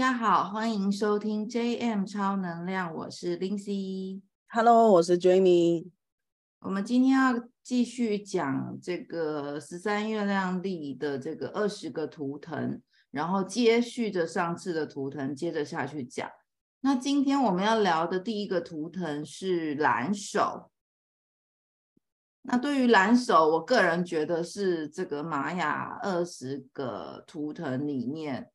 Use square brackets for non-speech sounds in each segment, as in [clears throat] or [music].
家好，欢迎收听 JM 超能量，我是 Lindsay。Hello，我是 Jamie。我们今天要继续讲这个十三月亮历的这个二十个图腾，然后接续着上次的图腾，接着下去讲。那今天我们要聊的第一个图腾是蓝手。那对于蓝手，我个人觉得是这个玛雅二十个图腾里面，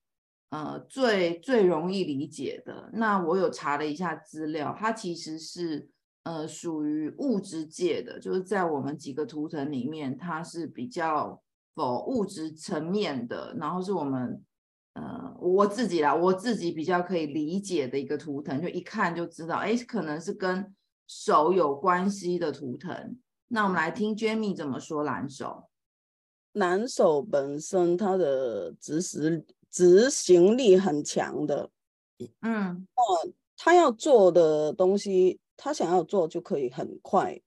呃，最最容易理解的。那我有查了一下资料，它其实是呃属于物质界的，就是在我们几个图腾里面，它是比较否物质层面的，然后是我们呃我自己啦，我自己比较可以理解的一个图腾，就一看就知道，哎，可能是跟手有关系的图腾。那我们来听 Jamie 怎么说蓝手。蓝手本身它的指使执行力很强的，嗯，那他要做的东西，他想要做就可以很快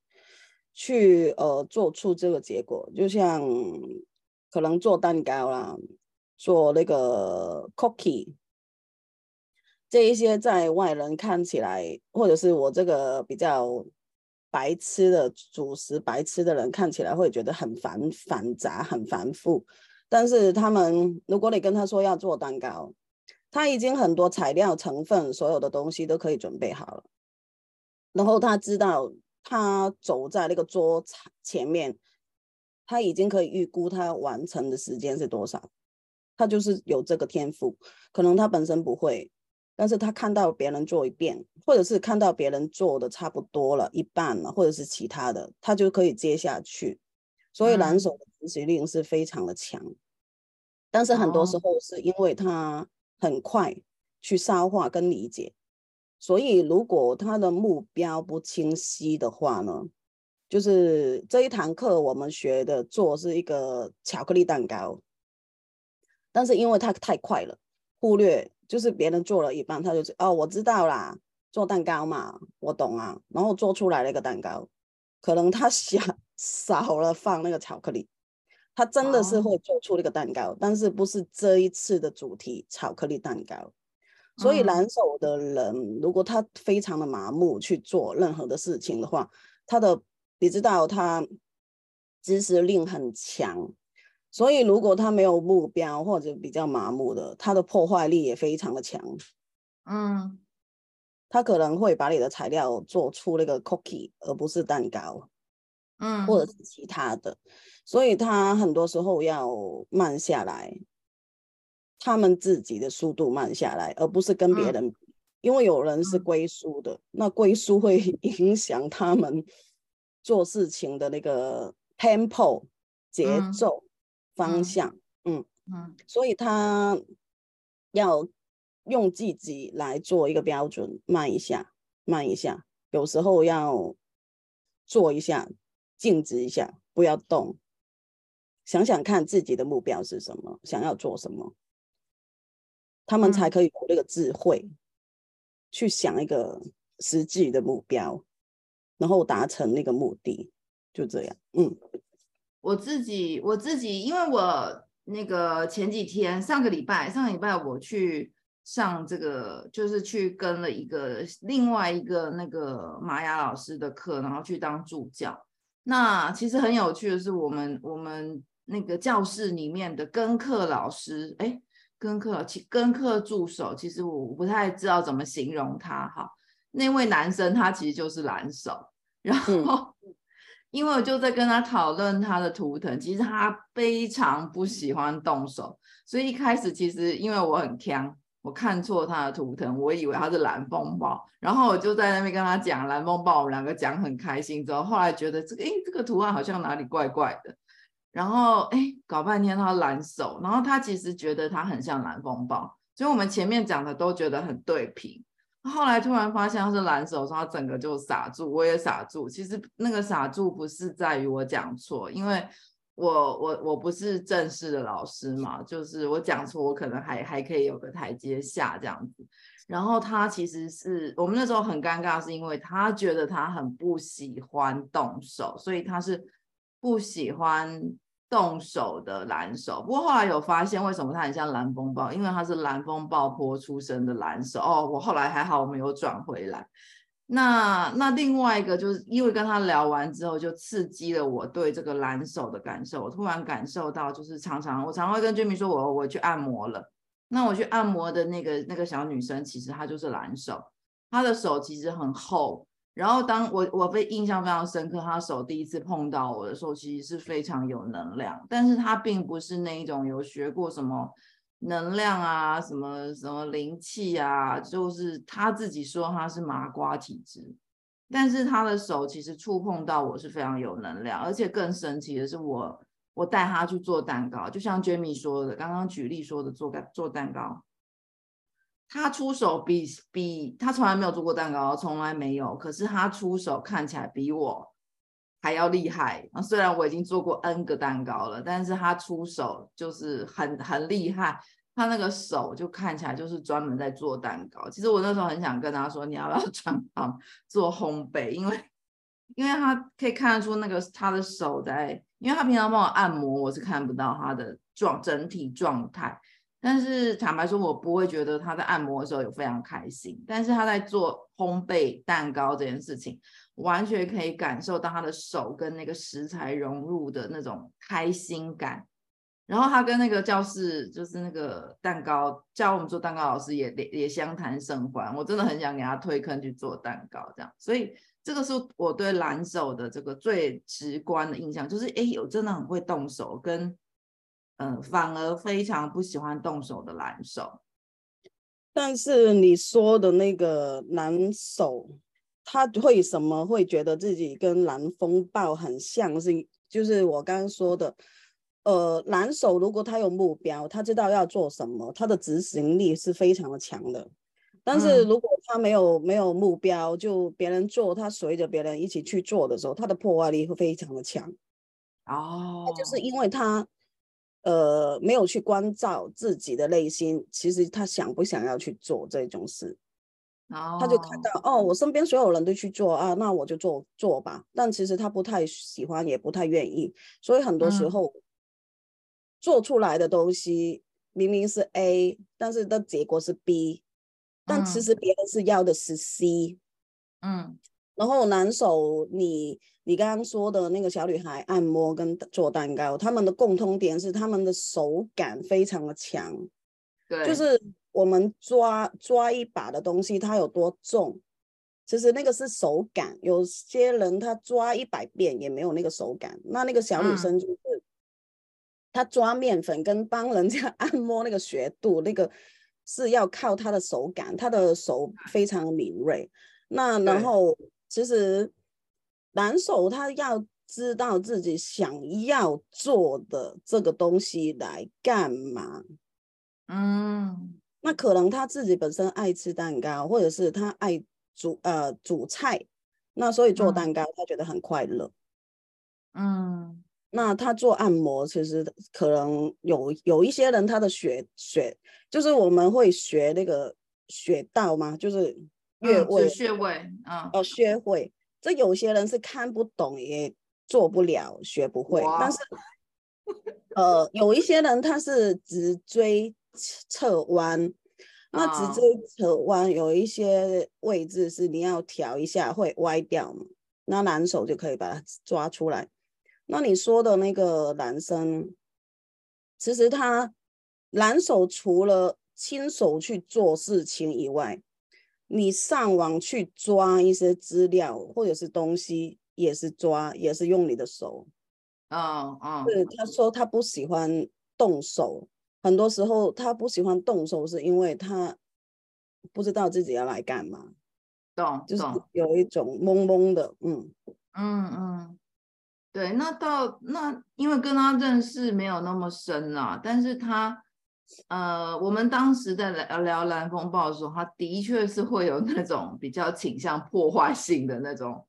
去呃做出这个结果，就像可能做蛋糕啦，做那个 cookie，这一些在外人看起来，或者是我这个比较。白痴的主食，白痴的人看起来会觉得很繁繁杂、很繁复。但是他们，如果你跟他说要做蛋糕，他已经很多材料成分，所有的东西都可以准备好了。然后他知道，他走在那个桌前面，他已经可以预估他完成的时间是多少。他就是有这个天赋，可能他本身不会。但是他看到别人做一遍，或者是看到别人做的差不多了一半了，或者是其他的，他就可以接下去。所以蓝手的执行力是非常的强，嗯，但是很多时候是因为他很快去消化跟理解，所以如果他的目标不清晰的话呢，就是这一堂课我们学的做是一个巧克力蛋糕，但是因为他太快了，忽略。就是别人做了一半，他就哦，我知道啦，做蛋糕嘛，我懂啊。然后做出来了一个蛋糕，可能他想 [laughs] 少了放那个巧克力，他真的是会做出那个蛋糕，哦，但是不是这一次的主题巧克力蛋糕。所以蓝手的人，嗯，如果他非常的麻木去做任何的事情的话，他的你知道他知识力很强。所以，如果他没有目标或者比较麻木的，他的破坏力也非常的强。嗯，他可能会把你的材料做出那个 cookie，而不是蛋糕。嗯，或者是其他的。所以他很多时候要慢下来，他们自己的速度慢下来，而不是跟别人。嗯，因为有人是归宿的，那归宿会 [laughs] 影响他们做事情的那个 tempo 节奏。嗯方向，嗯嗯，所以他要用自己来做一个标准，慢一下，慢一下，有时候要做一下，静止一下，不要动，想想看自己的目标是什么，想要做什么，他们才可以有那个智慧，嗯，去想一个实际的目标，然后达成那个目的，就这样，嗯。我自己，我自己，因为我那个前几天，上个礼拜，上个礼拜我去上这个，就是去跟了一个另外一个那个玛雅老师的课，然后去当助教。那其实很有趣的是，我们我们那个教室里面的跟课老师，哎，跟课其跟课助手，其实我不太知道怎么形容他哈。那位男生他其实就是蓝手，然后。嗯因为我就在跟他讨论他的图腾，其实他非常不喜欢动手，所以一开始其实因为我很锵，我看错他的图腾，我以为他是蓝风暴，然后我就在那边跟他讲蓝风暴，我们两个讲很开心，之后后来觉得这个诶这个图案好像哪里怪怪的，然后诶搞半天他蓝手，然后他其实觉得他很像蓝风暴，所以我们前面讲的都觉得很对平。后来突然发现他是蓝手，说他整个就傻住，我也傻住。其实那个傻住不是在于我讲错，因为我我我不是正式的老师嘛，就是我讲错，我可能还还可以有个台阶下这样子。然后他其实是我们那时候很尴尬，是因为他觉得他很不喜欢动手，所以他是不喜欢动手的蓝手，不过后来有发现为什么他很像蓝风暴，因为他是蓝风暴坡出生的蓝手哦。我后来还好，我没有转回来。那那另外一个就是因为跟他聊完之后，就刺激了我对这个蓝手的感受。我突然感受到，就是常常我常会跟 Jemmy 说我，我我去按摩了。那我去按摩的那个那个小女生，其实她就是蓝手，她的手其实很厚。然后当我我被印象非常深刻，她手第一次碰到我的时候，其实是非常有能量，但是她并不是那一种有学过什么能量啊，什么什么灵气啊，就是他自己说他是麻瓜体质，但是他的手其实触碰到我是非常有能量，而且更神奇的是我。我带他去做蛋糕，就像 Jamie 说的，刚刚举例说的做蛋做蛋糕，他出手比比他从来没有做过蛋糕，从来没有。可是他出手看起来比我还要厉害。虽然我已经做过 N 个蛋糕了，但是他出手就是很很厉害。他那个手就看起来就是专门在做蛋糕。其实我那时候很想跟他说，你要不要 [laughs] 转行做烘焙？因为因为他可以看得出那个他的手在。因为他平常帮我按摩，我是看不到他的状整体状态。但是坦白说，我不会觉得他在按摩的时候有非常开心。但是他在做烘焙蛋糕这件事情，完全可以感受到他的手跟那个食材融入的那种开心感。然后他跟那个教室，就是那个蛋糕教我们做蛋糕老师也也相谈甚欢。我真的很想给他推坑去做蛋糕，这样。所以。这个是我对蓝手的这个最直观的印象，就是哎，有真的很会动手，跟嗯、反而非常不喜欢动手的蓝手。但是你说的那个蓝手，他为什么会觉得自己跟蓝风暴很像？是就是我刚刚说的，呃，蓝手如果他有目标，他知道要做什么，他的执行力是非常的强的。但是如果他没有、嗯、没有目标，就别人做，他随着别人一起去做的时候，他的破坏力会非常的强。哦，就是因为他呃没有去关照自己的内心，其实他想不想要去做这种事，哦，他就看到哦，我身边所有人都去做啊，那我就做做吧。但其实他不太喜欢，也不太愿意，所以很多时候、嗯、做出来的东西明明是 A，但是的结果是 B。但其实别人是要的是 C，嗯，然后男手，你你刚刚说的那个小女孩按摩跟做蛋糕，他们的共通点是他们的手感非常的强，对，就是我们抓抓一把的东西，它有多重，其实那个是手感。有些人他抓一百遍也没有那个手感，那那个小女生就是，她抓面粉跟帮人家 [laughs] 按摩那个穴度那个。是要靠她的手感，她的手非常敏锐。那然后其实男手他要知道自己想要做的这个东西来干嘛。嗯，那可能他自己本身爱吃蛋糕，或者是他爱煮呃煮菜，那所以做蛋糕他觉得很快乐。嗯。那他做按摩，其实可能有有一些人，他的穴穴就是我们会学那个穴道嘛，就是穴位、嗯、穴位啊，哦，穴位。这有些人是看不懂，也做不了，学不会。但是，呃，有一些人他是脊椎侧弯，那直接侧弯有一些位置是你要调一下会歪掉嘛，那蓝手就可以把它抓出来。那你说的那个男生，其实他蓝手除了亲手去做事情以外，你上网去抓一些资料或者是东西，也是抓，也是用你的手。啊啊，是他说他不喜欢动手，很多时候他不喜欢动手，是因为他不知道自己要来干嘛。懂，就是有一种懵懵的，嗯嗯嗯。对，那到那，因为跟他认识没有那么深啊，但是他，呃，我们当时在聊聊蓝风暴的时候，他的确是会有那种比较倾向破坏性的那种，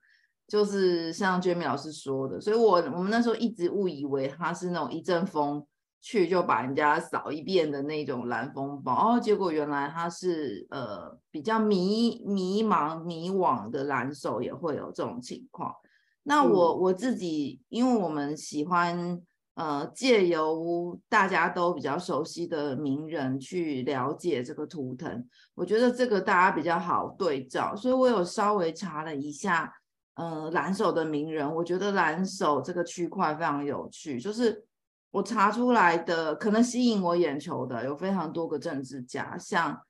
就是像 Jamie 老师说的，所以我我们那时候一直误以为他是那种一阵风去就把人家扫一遍的那种蓝风暴，哦，结果原来他是呃比较迷迷茫迷惘的蓝手也会有这种情况。那我我自己，因为我们喜欢呃，借由大家都比较熟悉的名人去了解这个图腾，我觉得这个大家比较好对照，所以我有稍微查了一下，呃，蓝手的名人，我觉得蓝手这个区块非常有趣，就是我查出来的可能吸引我眼球的有非常多个政治家，像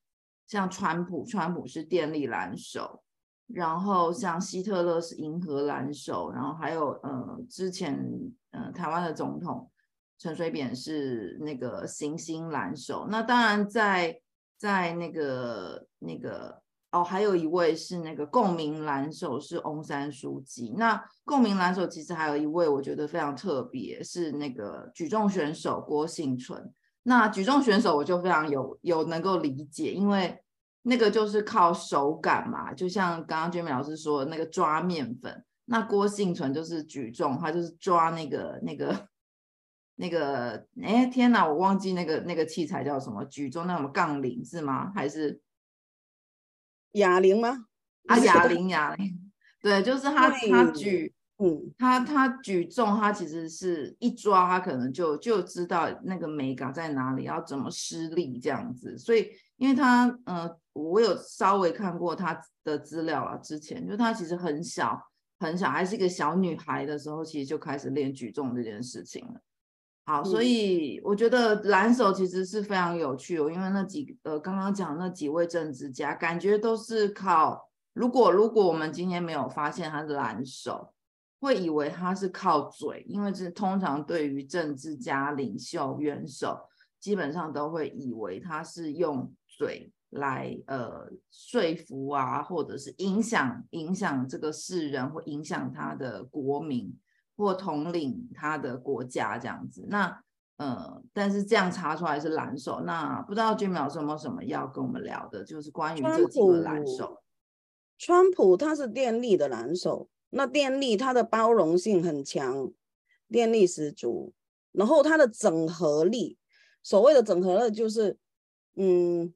像川普，川普是电力蓝手。然后像希特勒是银河蓝手，然后还有呃之前呃台湾的总统陈水扁是那个行星蓝手。那当然在在那个那个哦，还有一位是那个共鸣蓝手是翁山书记。那共鸣蓝手其实还有一位我觉得非常特别，是那个举重选手郭幸存。那举重选手我就非常有有能够理解，因为。那个就是靠手感嘛，就像刚刚娟美老师说的那个抓面粉，那郭幸存就是举重，他就是抓那个那个那个，哎天哪，我忘记那个那个器材叫什么，举重那什么杠铃是吗？还是哑铃吗？啊 [laughs] 哑铃哑铃，对，就是他他举，嗯，他他举重，他其实是一抓，他可能就就知道那个美感在哪里，要怎么施力这样子，所以。因为他，呃，我有稍微看过他的资料啊，之前就他其实很小很小，还是一个小女孩的时候，其实就开始练举重这件事情了。好，所以我觉得蓝手其实是非常有趣哦，因为那几呃刚刚讲那几位政治家，感觉都是靠，如果如果我们今天没有发现他是蓝手，会以为他是靠嘴，因为这通常对于政治家、领袖、元首，基本上都会以为他是用。嘴来呃说服啊，或者是影响影响这个世人，或影响他的国民，或统领他的国家这样子。那呃，但是这样查出来是蓝手。那不知道老师有没有什么要跟我们聊的，就是关于这几个蓝手。川普他是电力的蓝手，那电力它的包容性很强，电力十足，然后它的整合力，所谓的整合力就是嗯。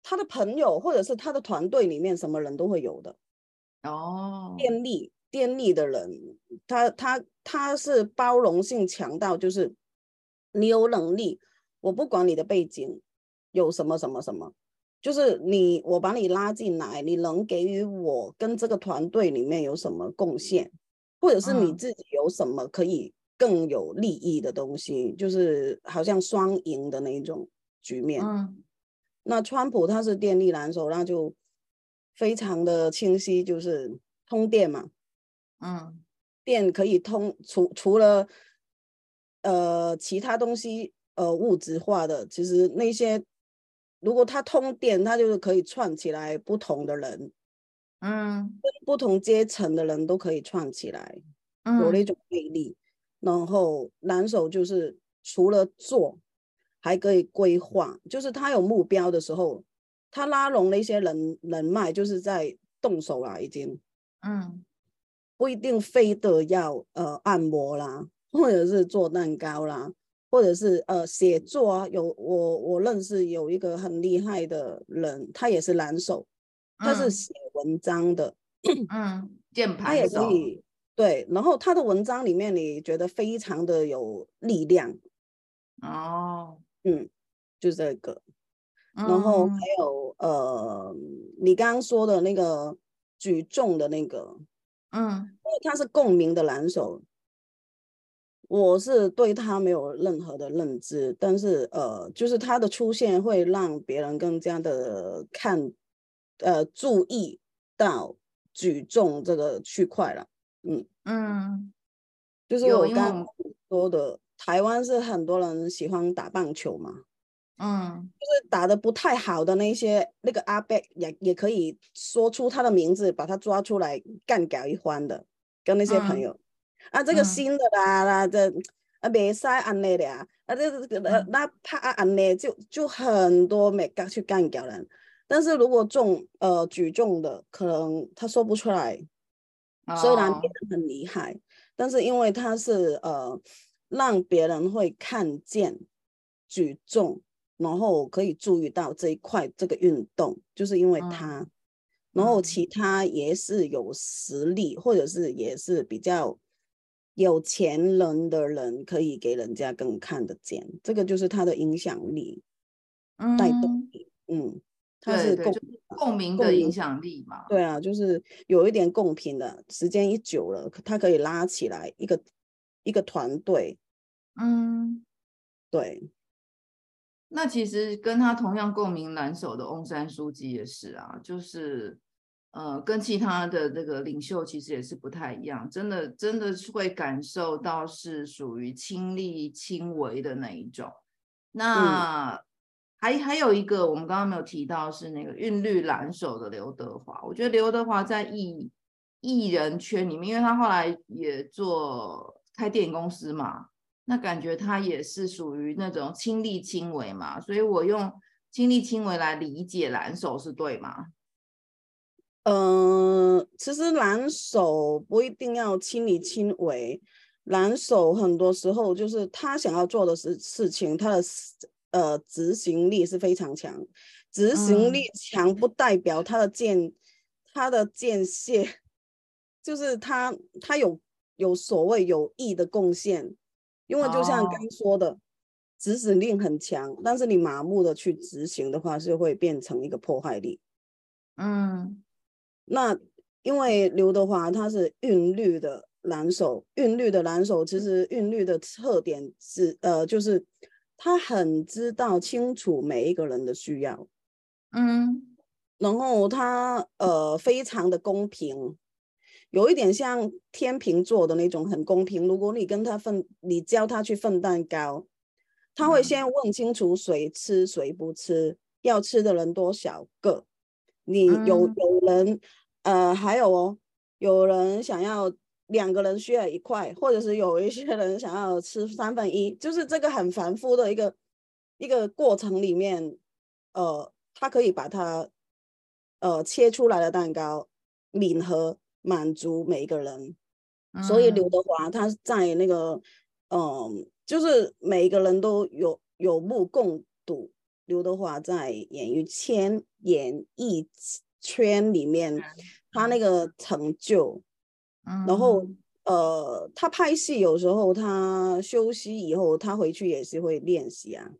他的朋友或者是他的团队里面，什么人都会有的。哦，电力电力的人，他他他是包容性强到，就是你有能力，我不管你的背景有什么什么什么，就是你我把你拉进来，你能给予我跟这个团队里面有什么贡献，或者是你自己有什么可以更有利益的东西，嗯、就是好像双赢的那一种局面。嗯。那川普他是电力蓝手，那就非常的清晰，就是通电嘛，嗯，电可以通，除除了呃其他东西呃物质化的，其实那些如果它通电，它就是可以串起来不同的人，嗯，不同阶层的人都可以串起来，有那种魅力。然后蓝手就是除了做。还可以规划，就是他有目标的时候，他拉拢了一些人人脉，就是在动手了已经。嗯，不一定非得要呃按摩啦，或者是做蛋糕啦，或者是呃写作啊。有我我认识有一个很厉害的人，他也是蓝手，他是写文章的。嗯，键盘也可以对，然后他的文章里面你觉得非常的有力量。哦。嗯，就这个，然后还有、嗯、呃，你刚刚说的那个举重的那个，嗯，因为他是共鸣的蓝手，我是对他没有任何的认知，但是呃，就是他的出现会让别人更加的看，呃，注意到举重这个区块了，嗯嗯，就是我刚刚说的。台湾是很多人喜欢打棒球嘛，嗯，就是打得不太好的那些那个阿贝也也可以说出他的名字，把他抓出来干掉一番的，跟那些朋友、嗯、啊，这个新的啦啦，这啊别塞安内的啊，啊这这个那怕安内就就很多没敢去干掉人，但是如果重呃举重的，可能他说不出来，哦、虽然别人很厉害，但是因为他是呃。让别人会看见举重，然后可以注意到这一块这个运动，就是因为他，嗯、然后其他也是有实力，或者是也是比较有钱人的人可以给人家更看得见，这个就是他的影响力，嗯带动力，嗯，他是共共鸣的影响力嘛？对啊，就是有一点共频的，时间一久了，他可以拉起来一个一个团队，嗯，对。那其实跟他同样共鸣蓝手的翁山书记也是啊，就是。呃，跟其他的这个领袖其实也是不太一样，真的真的是会感受到是属于亲力亲为的那一种。那、嗯、还还有一个我们刚刚没有提到是那个韵律蓝手的刘德华，我觉得刘德华在艺艺人圈里面，因为他后来也做开电影公司嘛，那感觉他也是属于那种亲力亲为嘛，所以我用亲力亲为来理解蓝手是对吗？嗯、呃，其实蓝手不一定要亲力亲为，蓝手很多时候就是他想要做的事事情，他的呃执行力是非常强，执行力强不代表他的见、嗯、他的见解，[laughs] 就是他他有有所谓有益的贡献，因为就像刚说的，哦、执行力很强，但是你麻木的去执行的话，是会变成一个破坏力，嗯。那因为刘德华他是韵律的蓝手，韵律的蓝手其实韵律的特点是，呃，就是他很知道清楚每一个人的需要，嗯，然后他呃非常的公平，有一点像天秤座的那种很公平。如果你跟他分，你教他去分蛋糕，他会先问清楚谁吃谁不吃，要吃的人多少个。你有有人，呃，还有哦，有人想要两个人需要一块，或者是有一些人想要吃三分一，就是这个很繁复的一个一个过程里面，呃，他可以把它，呃，切出来的蛋糕，抿合满足每一个人，嗯、所以刘德华他在那个，嗯、呃，就是每一个人都有有目共睹。刘德华在演艺圈、演艺圈里面，他那个成就，嗯、然后呃，他拍戏有时候他休息以后，他回去也是会练习啊。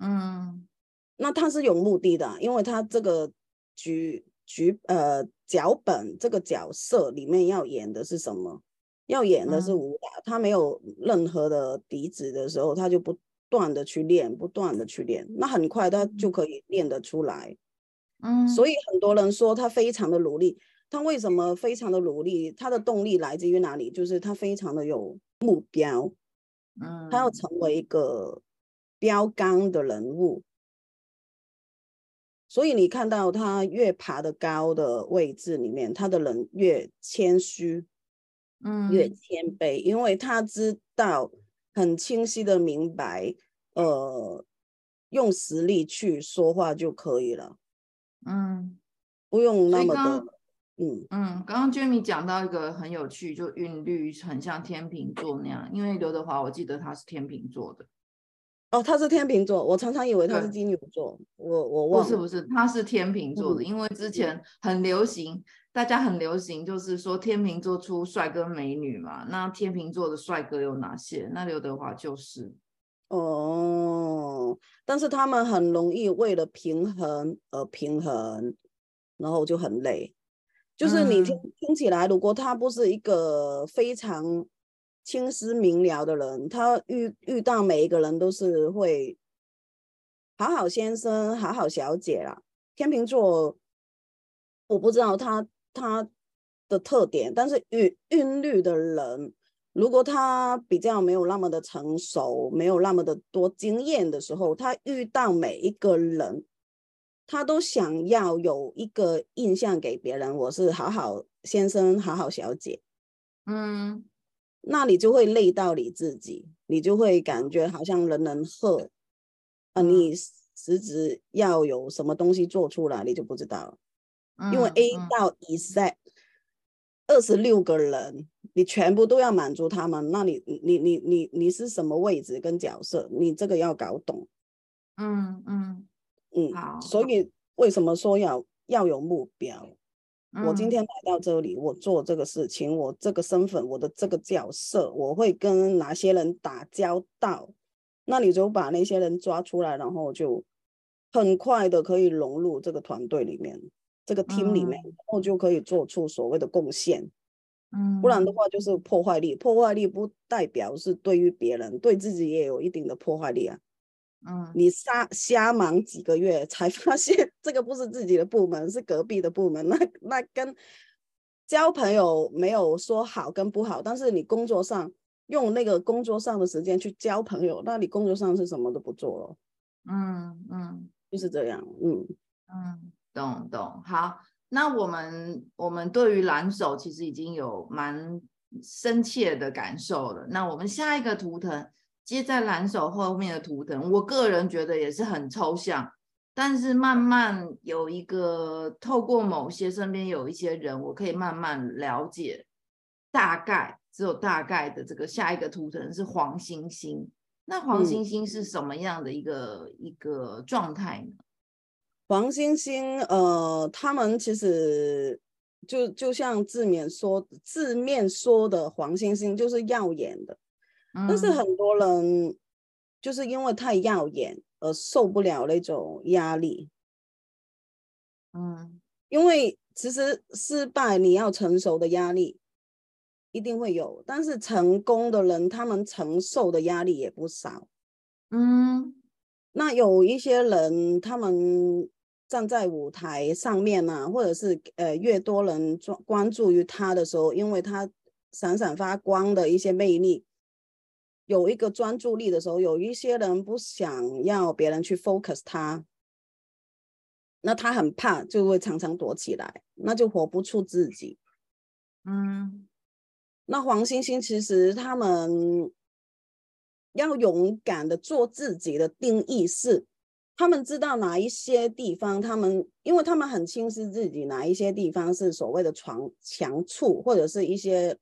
嗯，那他是有目的的，因为他这个剧剧呃脚本这个角色里面要演的是什么？要演的是武打，嗯、他没有任何的底子的时候，他就不。不断的去练，不断的去练，那很快他就可以练得出来。嗯，所以很多人说他非常的努力。他为什么非常的努力？他的动力来自于哪里？就是他非常的有目标。嗯，他要成为一个标杆的人物。所以你看到他越爬得高的位置里面，他的人越谦虚，嗯，越谦卑，因为他知道。很清晰的明白，呃，用实力去说话就可以了，嗯，不用那么的，嗯嗯。刚刚 Jamie 讲到一个很有趣，就韵律很像天秤座那样，因为刘德华我记得他是天秤座的，哦，他是天秤座，我常常以为他是金牛座，我我忘了，不是不是，他是天秤座的，嗯、因为之前很流行。大家很流行，就是说天秤座出帅哥美女嘛。那天秤座的帅哥有哪些？那刘德华就是。哦，但是他们很容易为了平衡而平衡，然后就很累。就是你听、嗯、听起来，如果他不是一个非常清晰明了的人，他遇遇到每一个人都是会好好先生、好好小姐啦。天秤座，我不知道他。他的特点，但是韵韵律的人，如果他比较没有那么的成熟，没有那么的多经验的时候，他遇到每一个人，他都想要有一个印象给别人，我是好好先生，好好小姐，嗯，那你就会累到你自己，你就会感觉好像人人喝，啊，你实质要有什么东西做出来，你就不知道了。因为 A 到 E Z 二十六个人，你全部都要满足他们，那你你你你你是什么位置跟角色？你这个要搞懂。嗯嗯嗯，好。所以为什么说要要有目标？我今天来到这里，我做这个事情，我这个身份，我的这个角色，我会跟哪些人打交道？那你就把那些人抓出来，然后就很快的可以融入这个团队里面，这个 team 里面，然后就可以做出所谓的贡献。嗯，不然的话就是破坏力，破坏力不代表是对于别人，对自己也有一定的破坏力啊。嗯，你瞎瞎忙几个月才发现 [laughs] 这个不是自己的部门，是隔壁的部门，[laughs] 那那跟交朋友没有说好跟不好，但是你工作上用那个工作上的时间去交朋友，那你工作上是什么都不做了。嗯嗯，就是这样。嗯嗯，懂懂。好，那我们我们对于蓝手其实已经有蛮深切的感受了。那我们下一个图腾。接在蓝手后面的图腾，我个人觉得也是很抽象，但是慢慢有一个透过某些身边有一些人，我可以慢慢了解，大概只有大概的这个下一个图腾是黄星星。那黄星星是什么样的一个、嗯、一个状态呢？黄星星，呃，他们其实就就像字面说字面说的黄星星，就是耀眼的。但是很多人就是因为太耀眼而受不了那种压力，嗯，因为其实失败你要承受的压力一定会有，但是成功的人他们承受的压力也不少，嗯，那有一些人他们站在舞台上面啊，或者是呃越多人关关注于他的时候，因为他闪闪发光的一些魅力。有一个专注力的时候，有一些人不想要别人去 focus 他，那他很怕，就会常常躲起来，那就活不出自己。嗯，那黄星星其实他们要勇敢的做自己的定义是，他们知道哪一些地方，他们因为他们很清晰自己哪一些地方是所谓的强强处，或者是一些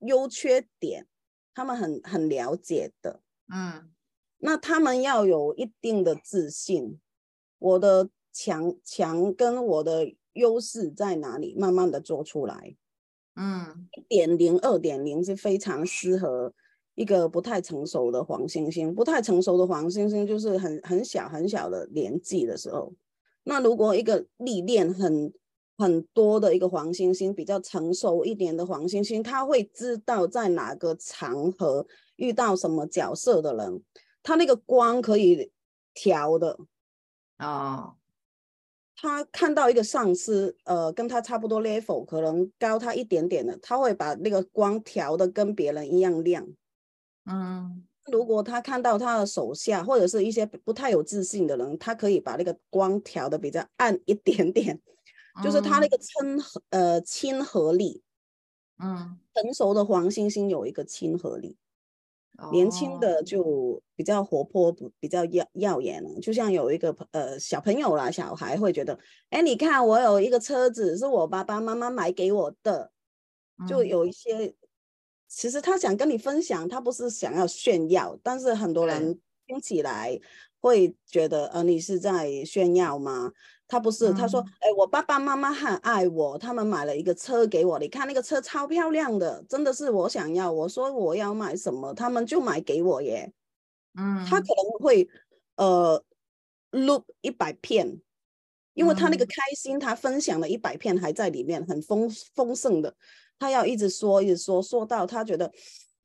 优缺点。他们很很了解的，嗯，那他们要有一定的自信，我的强强跟我的优势在哪里，慢慢的做出来，嗯，一点零、二点零是非常适合一个不太成熟的黄星星，不太成熟的黄星星就是很很小很小的年纪的时候，那如果一个历练很。很多的一个黄星星，比较成熟一点的黄星星，他会知道在哪个场合遇到什么角色的人，他那个光可以调的啊。Oh. 他看到一个上司，呃，跟他差不多 level，可能高他一点点的，他会把那个光调的跟别人一样亮。嗯，mm. 如果他看到他的手下或者是一些不太有自信的人，他可以把那个光调的比较暗一点点。就是他那个亲和，呃，亲和力，嗯，成熟的黄星星有一个亲和力，哦、年轻的就比较活泼，比较耀耀眼了。就像有一个呃小朋友啦，小孩会觉得，哎，你看我有一个车子，是我爸爸妈妈买给我的，就有一些，嗯、其实他想跟你分享，他不是想要炫耀，但是很多人听起来会觉得，呃，你是在炫耀吗？他不是，他说，哎，我爸爸妈妈很爱我，他们买了一个车给我，你看那个车超漂亮的，真的是我想要。我说我要买什么，他们就买给我耶。嗯，他可能会呃录一百片，因为他那个开心，他分享了一百片还在里面，很丰丰盛的。他要一直说，一直说，说到他觉得，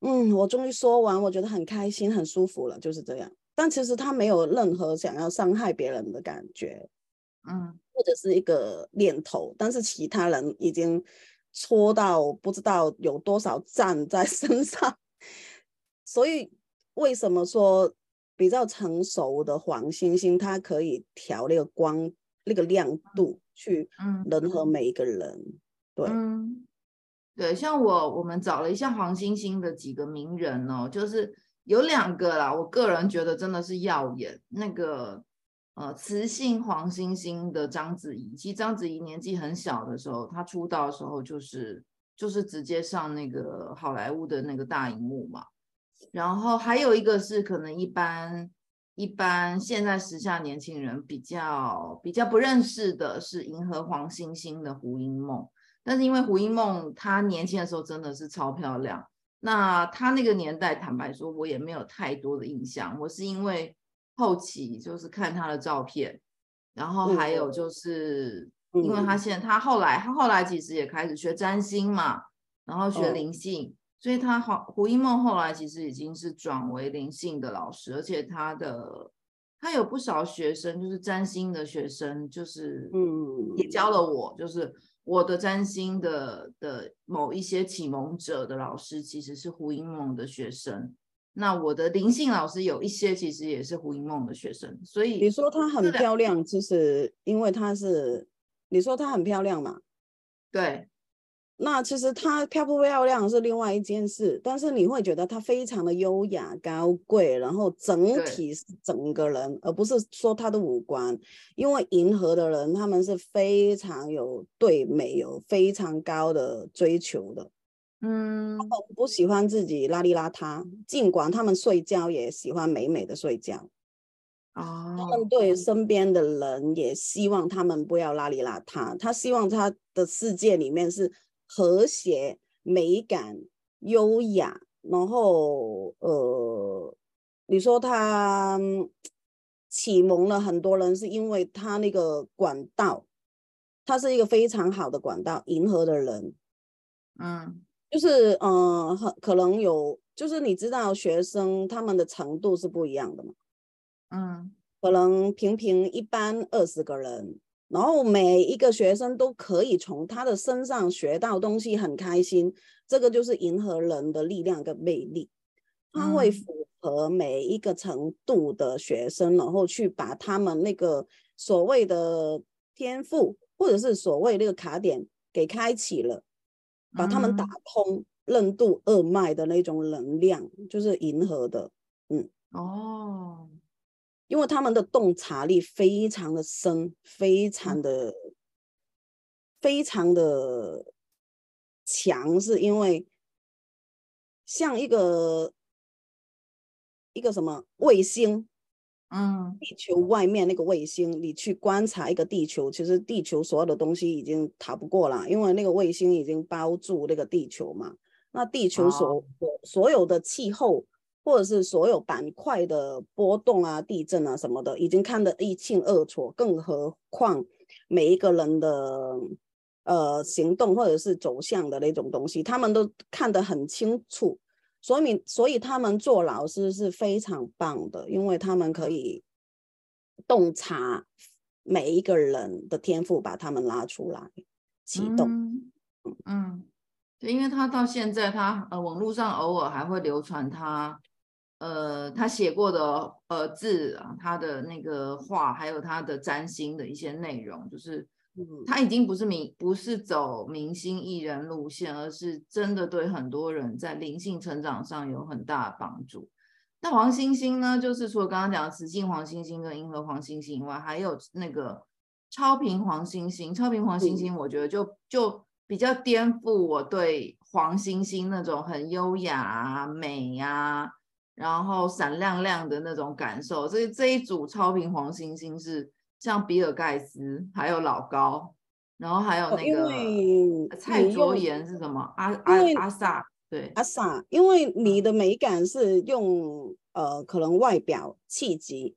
嗯，我终于说完，我觉得很开心，很舒服了，就是这样。但其实他没有任何想要伤害别人的感觉。嗯，或者是一个念头，但是其他人已经戳到不知道有多少站在身上，所以为什么说比较成熟的黄星星，它可以调那个光那个亮度去人和每一个人？嗯、对，嗯，对，像我我们找了一下黄星星的几个名人哦，就是有两个啦，我个人觉得真的是耀眼那个。呃，雌性黄星星的章子怡，其实章子怡年纪很小的时候，她出道的时候就是就是直接上那个好莱坞的那个大荧幕嘛。然后还有一个是可能一般一般现在时下年轻人比较比较不认识的是银河黄星星的胡因梦。但是因为胡因梦她年轻的时候真的是超漂亮，那她那个年代，坦白说，我也没有太多的印象。我是因为后期就是看他的照片，然后还有就是因为他现在他后来他后来其实也开始学占星嘛，然后学灵性，所以他好胡一梦后来其实已经是转为灵性的老师，而且他的。他有不少学生，就是占星的学生，就是嗯，也教了我，就是我的占星的的某一些启蒙者的老师，其实是胡一梦的学生。那我的灵性老师有一些，其实也是胡因梦的学生。所以你说她很漂亮，其实因为她是，你说她很漂亮嘛？对。那其实她漂不漂亮是另外一件事，但是你会觉得她非常的优雅高贵，然后整体是整个人，而不是说她的五官。因为银河的人他们是非常有对美有非常高的追求的，嗯，他们不喜欢自己邋里邋遢，尽管他们睡觉也喜欢美美的睡觉，哦，他们对身边的人也希望他们不要邋里邋遢，他希望他的世界里面是。和谐、美感、优雅，然后呃，你说他启蒙了很多人，是因为他那个管道，他是一个非常好的管道，迎合的人，嗯，就是嗯，很可能有，就是你知道学生他们的程度是不一样的嘛，嗯，可能平平一般二十个人。然后每一个学生都可以从他的身上学到东西，很开心。这个就是银河人的力量跟魅力，他会符合每一个程度的学生，然后去把他们那个所谓的天赋，或者是所谓那个卡点给开启了，把他们打通任督二脉的那种能量，就是银河的，嗯，哦。因为他们的洞察力非常的深，非常。的非常的强，是因为像一个一个什么卫星，嗯，地球外面那个卫星，你去观察一个地球，其实地球所有的东西已经逃不过了，因为那个卫星已经包住那个地球嘛，那地球所、哦、所有的气候。或者是所有板块的波动啊、地震啊什么的，已经看得一清二楚，更何况每一个人的呃行动或者是走向的那种东西，他们都看得很清楚。所以，所以他们做老师是非常棒的，因为他们可以洞察每一个人的天赋，把他们拉出来启动。嗯，嗯，对，因为他到现在他，他呃网络上偶尔还会流传他。呃，他写过的呃字啊，他的那个话，还有他的占星的一些内容，就是他已经不是明不是走明星艺人路线，而是真的对很多人在灵性成长上有很大的帮助。那黄星星呢，就是除了刚刚讲的雌性黄星星跟银河黄星星以外，还有那个超频黄星星。超频黄星星，我觉得就就比较颠覆我对黄星星那种很优雅啊、美呀。然后闪亮亮的那种感受，所以这一组超频黄星星是像比尔盖茨，还有老高，然后还有那个蔡卓妍是什么？阿阿阿 sa，对，阿 sa，因为你的美感是用呃可能外表气质，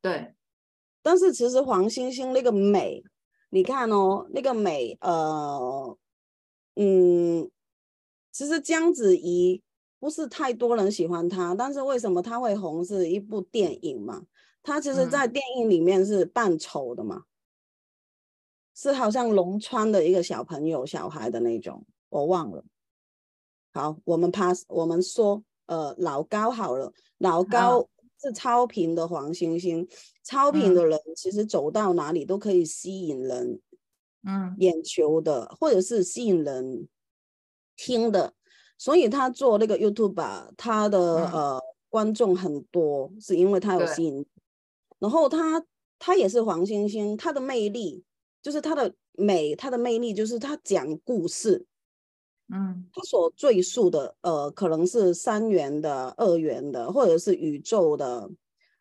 对，但是其实黄星星那个美，你看哦，那个美，呃，嗯，其实章子怡。不是太多人喜欢他，但是为什么他会红？是一部电影嘛？他其实，在电影里面是扮丑的嘛，嗯、是好像龙川的一个小朋友、小孩的那种，我忘了。好，我们 pass，我们说，呃，老高好了，老高是超频的黄星星，超频的人其实走到哪里都可以吸引人，嗯，眼球的，或者是吸引人听的。所以他做那个 YouTube 吧，他的、嗯、呃观众很多，是因为他有吸引。然后他他也是黄星星，他的魅力就是他的美，他的魅力就是他讲故事。嗯，他所赘述的呃可能是三元的、二元的，或者是宇宙的，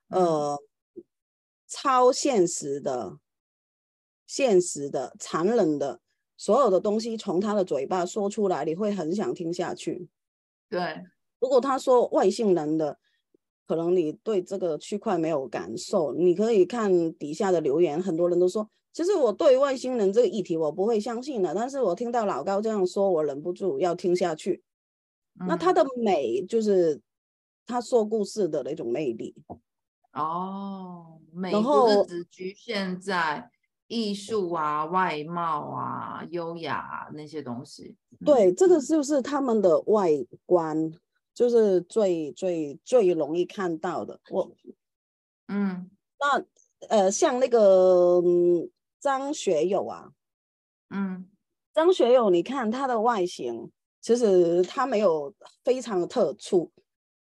呃、嗯、超现实的、现实的、残忍的。所有的东西从他的嘴巴说出来，你会很想听下去。对，如果他说外星人的，可能你对这个区块没有感受。你可以看底下的留言，很多人都说，其实我对外星人这个议题我不会相信的，但是我听到老高这样说，我忍不住要听下去。嗯、那他的美就是他说故事的那种魅力。哦，美不是只局限在艺术啊、外貌啊、优雅啊那些东西。对，这个就是他们的外观，就是最最最容易看到的。我，嗯，那呃，像那个张学友啊，嗯，张学友，你看他的外形，其实他没有非常的特殊，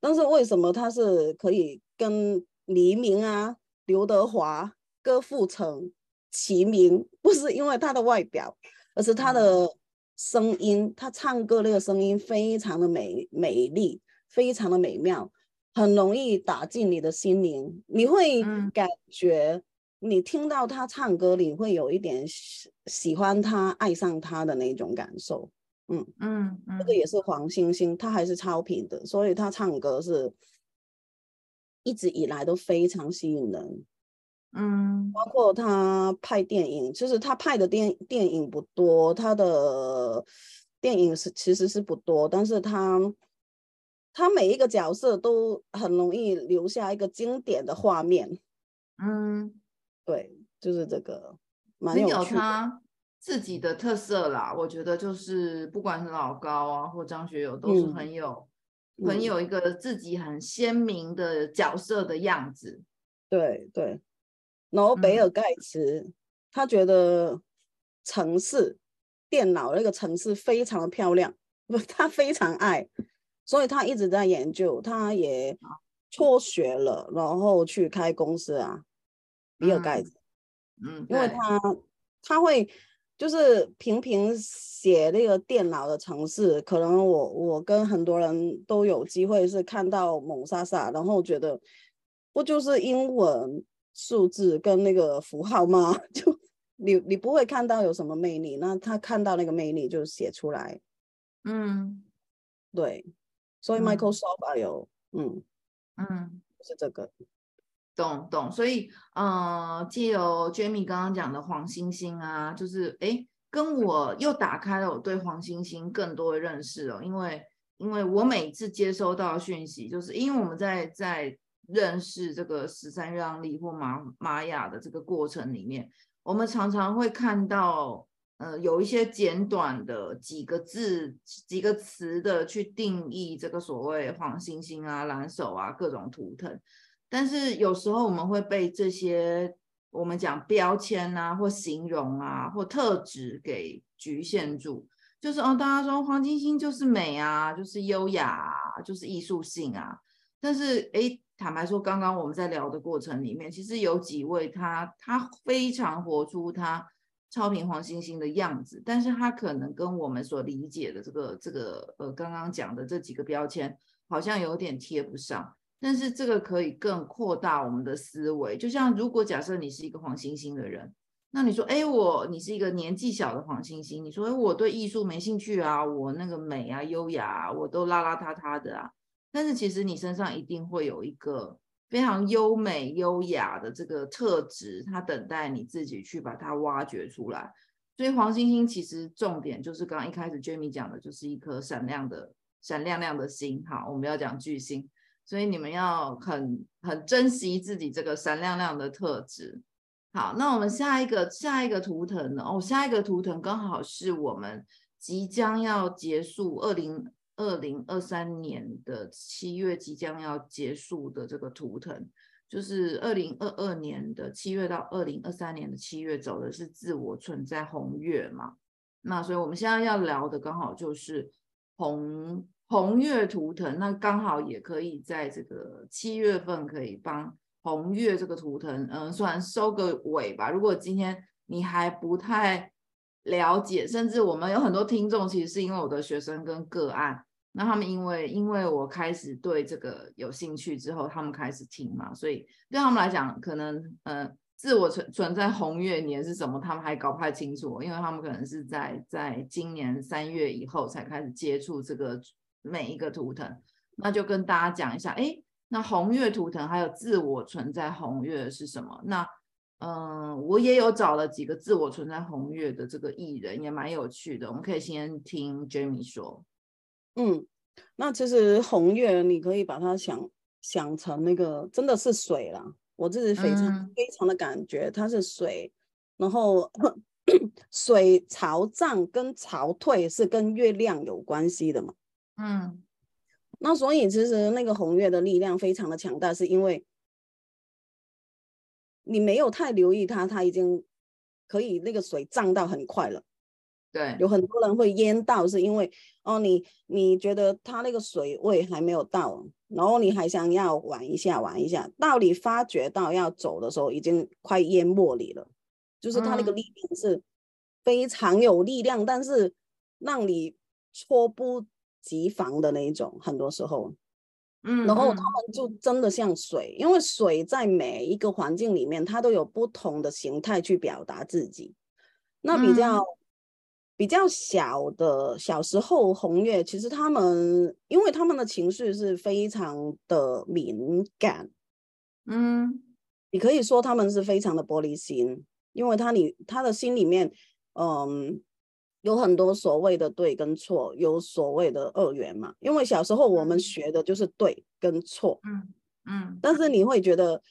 但是为什么他是可以跟黎明啊、刘德华、郭富城齐名，不是因为他的外表，而是他的声音。他唱歌那个声音非常的美美丽，非常的美妙，很容易打进你的心灵。你会感觉，你听到他唱歌，你会有一点喜喜欢他、爱上他的那种感受。嗯嗯，嗯，这个也是黄星星，他还是超频的，所以他唱歌是。一直以来都非常吸引人，嗯，包括他拍电影，其实他拍的电电影不多，他的电影是其实是不多，但是他他每一个角色都很容易留下一个经典的画面，嗯，对，就是这个，蛮有，有他自己的特色啦，我觉得就是不管是老高啊或张学友都是很有。嗯。很有一个自己很鲜明的角色的样子，嗯、对对。然后比尔盖茨、嗯，他觉得城市电脑那个城市非常的漂亮，不，[laughs] 他非常爱，所以他一直在研究，他也辍学了，然后去开公司啊。比尔盖茨，嗯，因为他他会。就是频频写那个电脑的城市，可能我我跟很多人都有机会是看到蒙莎莎，然后觉得不就是英文数字跟那个符号吗？[laughs] 就你你不会看到有什么魅力，那他看到那个魅力就写出来。嗯，对，所以 Microsoft 有，嗯嗯，是这个。懂懂，所以呃，借由 Jamie 刚刚讲的黄星星啊，就是哎，跟我又打开了我对黄星星更多的认识哦。因为因为我每次接收到讯息，就是因为我们在在认识这个十三月亮历或玛玛雅的这个过程里面，我们常常会看到呃有一些简短的几个字、几个词的去定义这个所谓黄星星啊、蓝手啊各种图腾。但是有时候我们会被这些我们讲标签啊，或形容啊，或特质给局限住。就是哦，大家说黄星星就是美啊，就是优雅啊，就是艺术性啊。但是诶，坦白说，刚刚我们在聊的过程里面，其实有几位他他非常活出他超频黄星星的样子，但是他可能跟我们所理解的这个这个呃刚刚讲的这几个标签好像有点贴不上。但是这个可以更扩大我们的思维，就像如果假设你是一个黄星星的人，那你说，哎，我你是一个年纪小的黄星星，你说，哎，我对艺术没兴趣啊，我那个美啊、优雅啊，我都邋邋遢遢的啊。但是其实你身上一定会有一个非常优美、优雅的这个特质，它等待你自己去把它挖掘出来。所以黄星星其实重点就是刚刚一开始 Jamie 讲的，就是一颗闪亮的、闪亮亮的星。好，我们要讲巨星。所以你们要很很珍惜自己这个闪亮亮的特质。好，那我们下一个下一个图腾呢？哦，下一个图腾刚好是我们即将要结束二零二零二三年的七月即将要结束的这个图腾，就是二零二二年的七月到二零二三年的七月走的是自我存在红月嘛。那所以我们现在要聊的刚好就是红。红月图腾，那刚好也可以在这个七月份可以帮红月这个图腾，嗯，算收个尾吧。如果今天你还不太了解，甚至我们有很多听众，其实是因为我的学生跟个案，那他们因为因为我开始对这个有兴趣之后，他们开始听嘛，所以对他们来讲，可能嗯。自我存存在红月年是什么，他们还搞不太清楚，因为他们可能是在在今年三月以后才开始接触这个每一个图腾。那就跟大家讲一下，哎，那红月图腾还有自我存在红月是什么？那嗯，我也有找了几个自我存在红月的这个艺人，也蛮有趣的。我们可以先听 Jamie 说。嗯，那其实红月你可以把它想想成那个真的是水啦。我自己非常、嗯、非常的感觉它是水，然后 [clears throat] 水潮涨跟潮退是跟月亮有关系的嘛。嗯，那所以其实那个红月的力量非常的强大，是因为你没有太留意它，它已经可以那个水涨到很快了。对，有很多人会淹到，是因为哦，你你觉得它那个水位还没有到。然后你还想要玩一下玩一下，到你发觉到要走的时候，已经快淹没你了。就是它那个力量是非常有力量，嗯、但是让你猝不及防的那一种。很多时候，嗯，然后他们就真的像水，因为水在每一个环境里面，它都有不同的形态去表达自己。那比较。嗯比较小的小时候红月，其实他们因为他们的情绪是非常的敏感，嗯，你可以说他们是非常的玻璃心，因为他里他的心里面，嗯，有很多所谓的对跟错，有所谓的二元嘛。因为小时候我们学的就是对跟错，嗯嗯，但是你会觉得，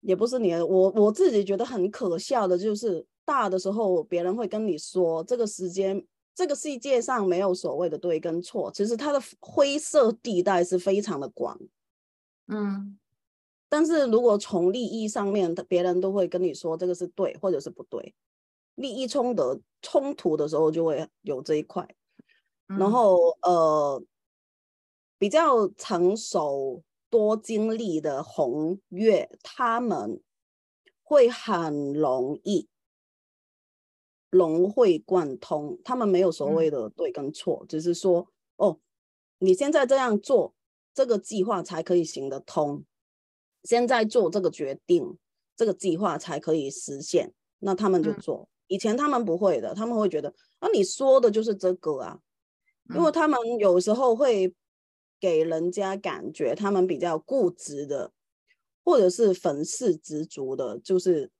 也不是你，我我自己觉得很可笑的就是。大的时候，别人会跟你说，这个时间，这个世界上没有所谓的对跟错，其实它的灰色地带是非常的广。嗯，但是如果从利益上面，别人都会跟你说这个是对或者是不对。利益冲突冲突的时候就会有这一块。嗯、然后呃，比较成熟多经历的红月，他们会很容易。融会贯通，他们没有所谓的对跟错，只、嗯、是说哦，你现在这样做，这个计划才可以行得通。现在做这个决定，这个计划才可以实现。那他们就做。嗯、以前他们不会的，他们会觉得啊，你说的就是这个啊，因为他们有时候会给人家感觉他们比较固执的，或者是粉饰执着的，就是。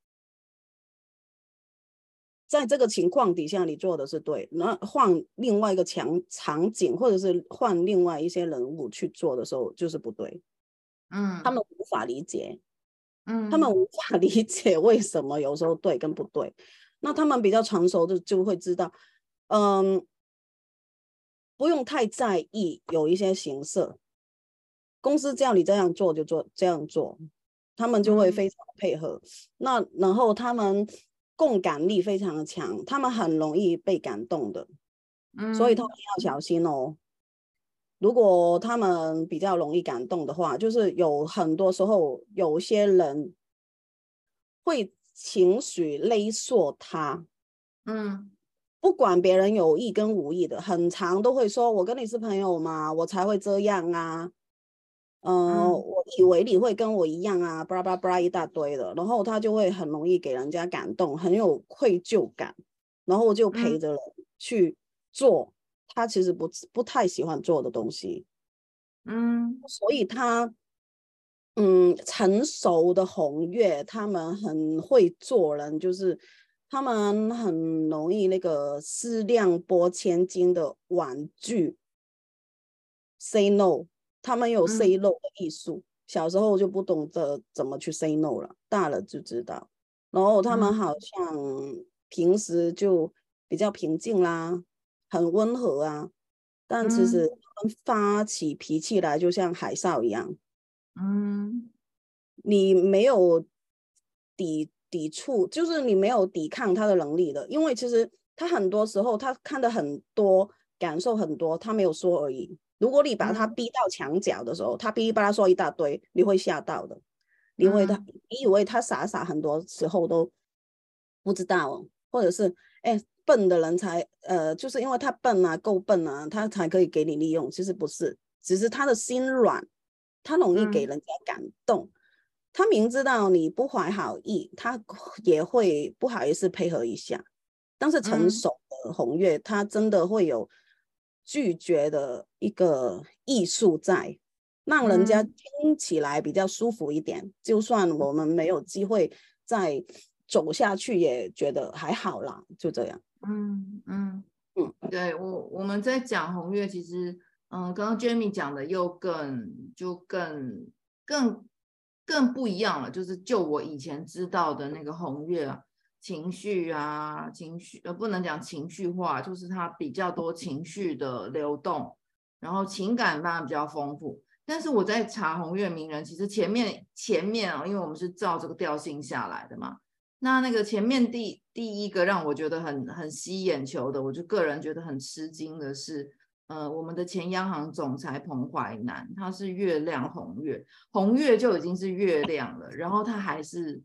在这个情况底下，你做的是对，那换另外一个场场景，或者是换另外一些人物去做的时候，就是不对。嗯，他们无法理解，嗯，他们无法 [laughs] 理解为什么有时候对跟不对。那他们比较成熟的就会知道，嗯，不用太在意有一些形式，公司叫你这样做就做这样做，他们就会非常配合。嗯、那然后他们。共感力非常的强，他们很容易被感动的，嗯，所以他们要小心哦。如果他们比较容易感动的话，就是有很多时候有些人会情绪勒索他，嗯，不管别人有意跟无意的，很长都会说：“我跟你是朋友嘛，我才会这样啊。”呃、嗯，我以为你会跟我一样啊，巴拉巴拉巴拉一大堆的，然后他就会很容易给人家感动，很有愧疚感，然后我就陪着人去做他其实不不太喜欢做的东西，嗯，所以他，嗯，成熟的红月他们很会做人，就是他们很容易那个思量拨千斤的婉拒，say no。他们有 say no 的艺术，嗯，小时候就不懂得怎么去 say no 了，大了就知道。然后他们好像平时就比较平静啦，很温和啊，但其实他们发起脾气来就像海啸一样。嗯，你没有抵抵触，就是你没有抵抗他的能力的，因为其实他很多时候他看的很多，感受很多，他没有说而已。如果你把他逼到墙角的时候，嗯、他噼里啪啦说一大堆，你会吓到的。因为他，嗯、你以为他傻傻，很多时候都不知道，或者是哎笨的人才呃，就是因为他笨啊，够笨啊，他才可以给你利用。其实不是，只是他的心软，他容易给人家感动，嗯、他明知道你不怀好意，他也会不好意思配合一下。但是成熟的红月，他真的会有拒绝的一个艺术在，让人家听起来比较舒服一点。就算我们没有机会再走下去，也觉得还好啦，就这样。嗯嗯嗯，对我我们在讲红月，其实嗯，刚刚 Jamie 讲的又更就更更更不一样了，就是就我以前知道的那个红月啊。情绪啊，情绪呃，不能讲情绪化，就是它比较多情绪的流动，然后情感当然比较丰富。但是我在查红月名人，其实前面前面啊，因为我们是照这个调性下来的嘛，那那个前面第第一个让我觉得很很吸眼球的，我就个人觉得很吃惊的是，呃，我们的前央行总裁彭淮南，他是月亮红月，红月就已经是月亮了，然后他还是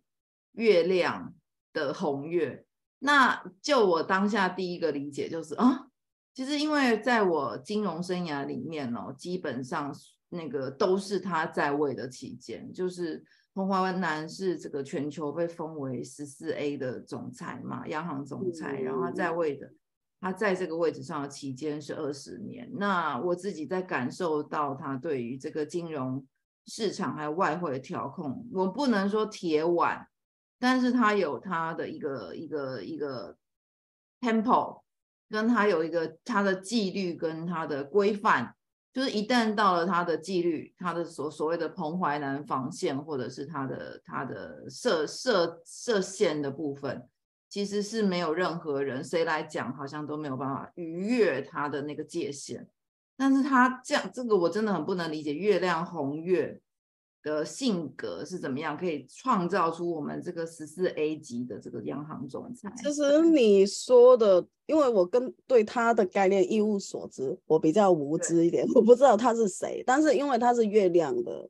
月亮的红月，那就我当下第一个理解就是啊，其实因为在我金融生涯里面哦，基本上那个都是他在位的期间，就是彭淮南是这个全球被封为十四 A 的总裁嘛，央行总裁，然后他在位的，他在这个位置上的期间是二十年。那我自己在感受到他对于这个金融市场还有外汇的调控，我不能说铁腕。但是他有他的一个一个一个 tempo，跟他有一个他的纪律跟他的规范，就是一旦到了他的纪律，他的所所谓的彭淮南防线，或者是他的他的设设设限的部分，其实是没有任何人谁来讲，好像都没有办法逾越他的那个界限。但是他这样，这个我真的很不能理解，月亮红月。的性格是怎么样，可以创造出我们这个十四 A 级的这个央行总裁？其 [laughs] 实你说的，因为我跟对他的概念一无所知，我比较无知一点，我不知道他是谁。但是因为他是月亮的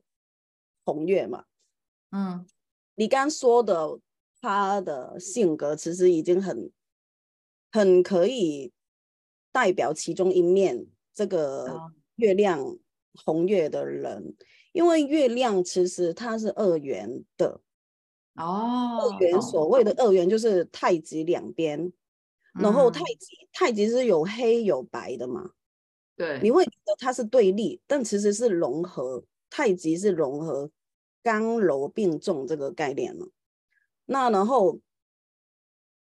红月嘛，嗯，你刚说的他的性格其实已经很很可以代表其中一面，这个月亮红月的人。因为月亮其实它是二元的哦，二元所谓的二元就是太极两边，然后太极太极是有黑有白的嘛，对，你会觉得它是对立，但其实是融合，太极是融合刚柔并重这个概念了。那然后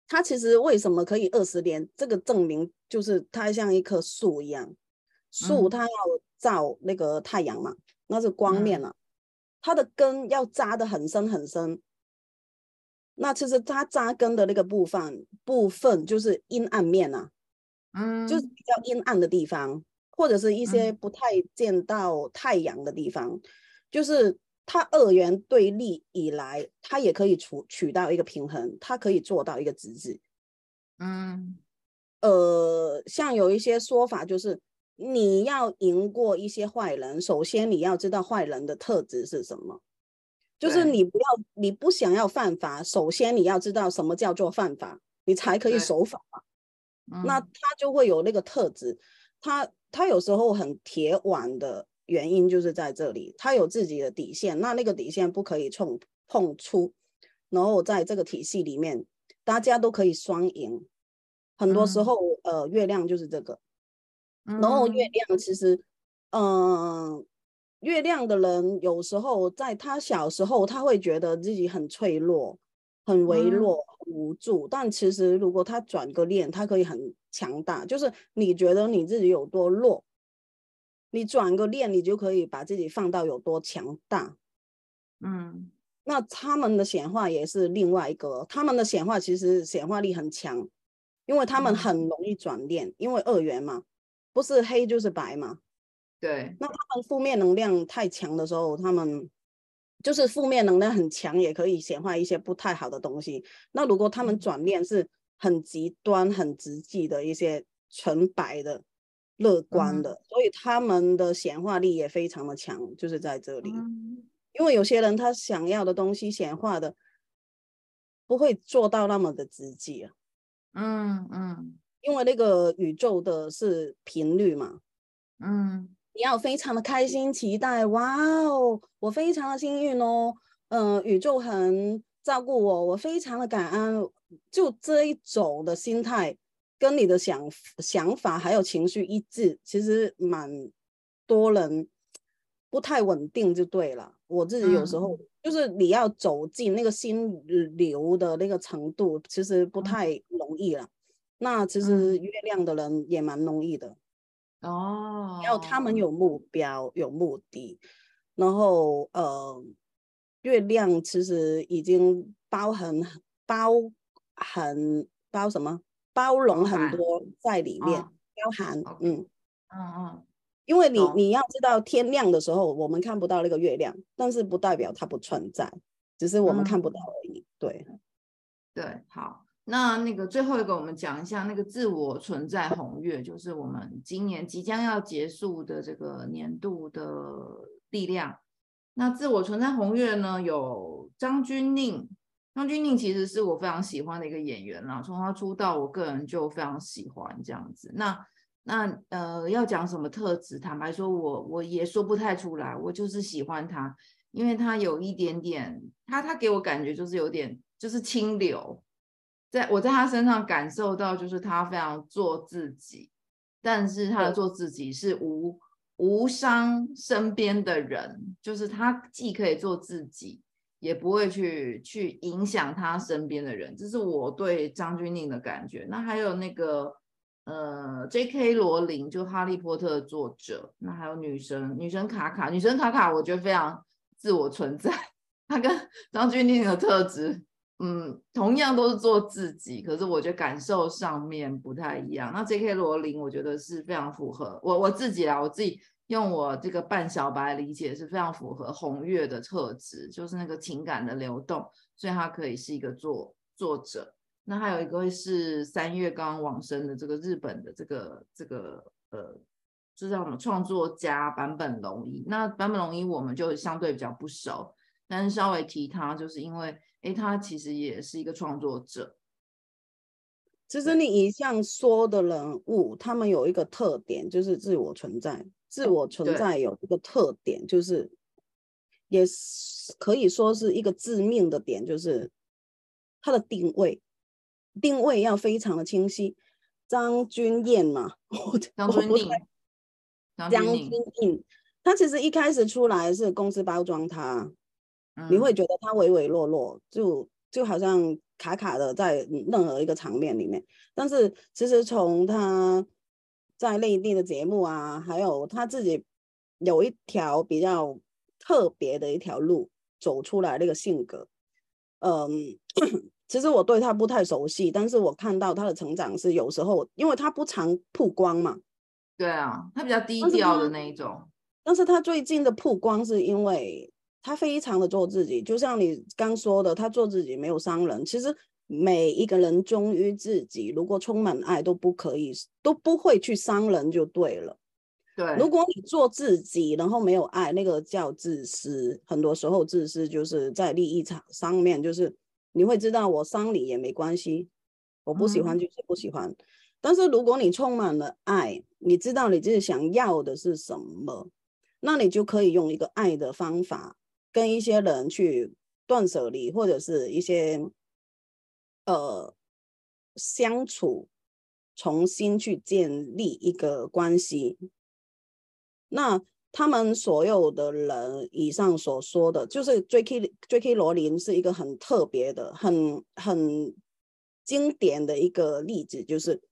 它其实为什么可以二十年？这个证明就是它像一棵树一样，树它要照那个太阳嘛。那是光面了，啊，它的根要扎得很深很深。那其实它扎根的那个部分部分就是阴暗面啊，嗯，就是比较阴暗的地方，或者是一些不太见到太阳的地方，嗯，就是它二元对立以来，它也可以处取到一个平衡，它可以做到一个极致。嗯，呃，像有一些说法就是。你要赢过一些坏人，首先你要知道坏人的特质是什么，就是你不要，你不想要犯法，首先你要知道什么叫做犯法，你才可以守法嘛。那他就会有那个特质，他他有时候很铁腕的原因就是在这里，他有自己的底线，那那个底线不可以冲碰出，然后在这个体系里面，大家都可以双赢。很多时候，呃，月亮就是这个。然后月亮其实，嗯、呃，月亮的人有时候在他小时候，他会觉得自己很脆弱、很微弱、很无助。但其实如果他转个念，他可以很强大。就是你觉得你自己有多弱，你转个念，你就可以把自己放到有多强大。嗯，那他们的显化也是另外一个，他们的显化其实显化力很强，因为他们很容易转念，因为二元嘛。不是黑就是白嘛？对。那他们负面能量太强的时候，他们就是负面能量很强，也可以显化一些不太好的东西。那如果他们转念是很极端、很直接的一些纯白的、乐观的，嗯、所以他们的显化力也非常的强，就是在这里。嗯、因为有些人他想要的东西显化的不会做到那么的直接啊。嗯嗯。因为那个宇宙的是频率嘛，嗯，你要非常的开心期待，哇哦，我非常的幸运哦，嗯、呃，宇宙很照顾我，我非常的感恩。就这一种的心态，跟你的想想法还有情绪一致，其实蛮多人不太稳定，就对了。我自己有时候、嗯、就是你要走进那个心流的那个程度，其实不太容易了。嗯、那其实月亮的人也蛮容易的。哦，然后他们有目标、有目的，然后呃，月亮其实已经包含包含包什么包容很多在里面，哦、包含嗯嗯嗯。因为你你要知道，天亮的时候我们看不到那个月亮，但是不代表它不存在，只是我们看不到而已。嗯、对，对，好，那那个最后一个，我们讲一下那个自我存在红月，就是我们今年即将要结束的这个年度的力量。那自我存在红月呢，有张钧甯，张钧甯其实是我非常喜欢的一个演员啦，从他出道，我个人就非常喜欢这样子。那那呃，要讲什么特质？坦白说我，我我也说不太出来。我就是喜欢他，因为他有一点点，他他给我感觉就是有点就是清流，在我在他身上感受到，就是他非常做自己，但是他的做自己是无无伤身边的人，就是他既可以做自己，也不会去去影响他身边的人。这是我对张钧甯的感觉。那还有那个。呃，J.K. 罗琳就《哈利波特》的作者，那还有女神女神卡卡，女神卡卡我觉得非常自我存在，[laughs] 她跟张钧甯的特质，嗯，同样都是做自己，可是我觉得感受上面不太一样。那 J.K. 罗琳我觉得是非常符合我我自己啦，我自己用我这个半小白理解是非常符合红月的特质，就是那个情感的流动，所以它可以是一个作作者。那还有一个是三月刚刚往生的这个日本的这个这个呃，就叫什么创作家坂本龙一。那坂本龙一我们就相对比较不熟，但是稍微提他，就是因为哎，他其实也是一个创作者。其实你以上说的人物，他们有一个特点，就是自我存在。自我存在有一个特点，就是也是可以说是一个致命的点，就是他的定位。定位要非常的清晰，张钧甯嘛，[laughs] 张钧甯，张钧甯，他其实一开始出来是公司包装他，嗯、你会觉得他唯唯诺诺，就就好像卡卡的在任何一个场面里面，但是其实从他在内地的节目啊，还有他自己有一条比较特别的一条路走出来那个性格，嗯。[coughs] 其实我对他不太熟悉，但是我看到他的成长是有时候，因为他不常曝光嘛。对啊，他比较低调的那一种。但是他最近的曝光是因为他非常的做自己，就像你刚说的，他做自己没有伤人。其实每一个人忠于自己，如果充满爱，都不可以，都不会去伤人就对了。对，如果你做自己，然后没有爱，那个叫自私。很多时候自私就是在利益场上面，就是。你会知道我伤你也没关系，我不喜欢就是不喜欢。嗯。但是如果你充满了爱，你知道你自己想要的是什么，那你就可以用一个爱的方法跟一些人去断舍离，或者是一些呃相处，重新去建立一个关系。那。他们所有的人以上所说的，就是 J.K. J.K. 罗琳是一个很特别的、很很经典的一个例子，就是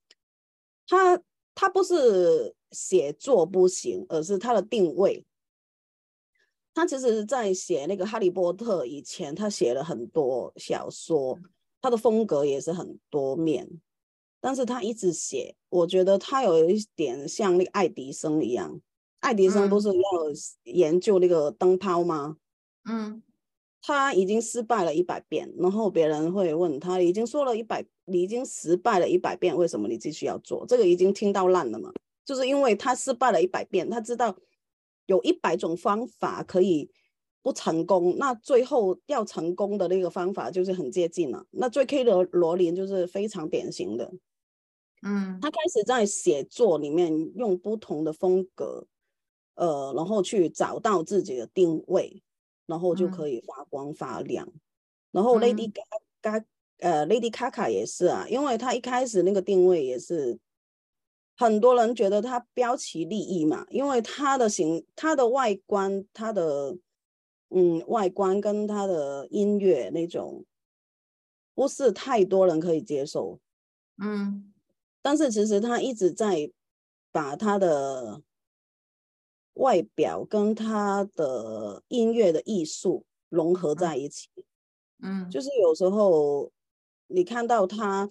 他他不是写作不行，而是他的定位。他其实，在写那个《哈利波特》以前，他写了很多小说，他的风格也是很多面，但是他一直写，我觉得他有一点像那个爱迪生一样。爱迪生不是要研究那个灯泡吗？嗯，他已经失败了一百遍，然后别人会问他，已经说了一百，你已经失败了一百遍，为什么你继续要做？这个已经听到烂了嘛？就是因为他失败了一百遍，他知道有一百种方法可以不成功，那最后要成功的那个方法就是很接近了。那 J.K. 的罗琳就是非常典型的，嗯，他开始在写作里面用不同的风格。呃，然后去找到自己的定位，然后就可以发光发亮。嗯、然后 Lady Gaga、嗯、呃 Lady Gaga 也是啊，因为他一开始那个定位也是很多人觉得他标奇立异嘛，因为他的形、他的外观、他的嗯外观跟他的音乐那种不是太多人可以接受。嗯，但是其实他一直在把他的。外表跟他的音乐的艺术融合在一起，嗯，就是有时候你看到他，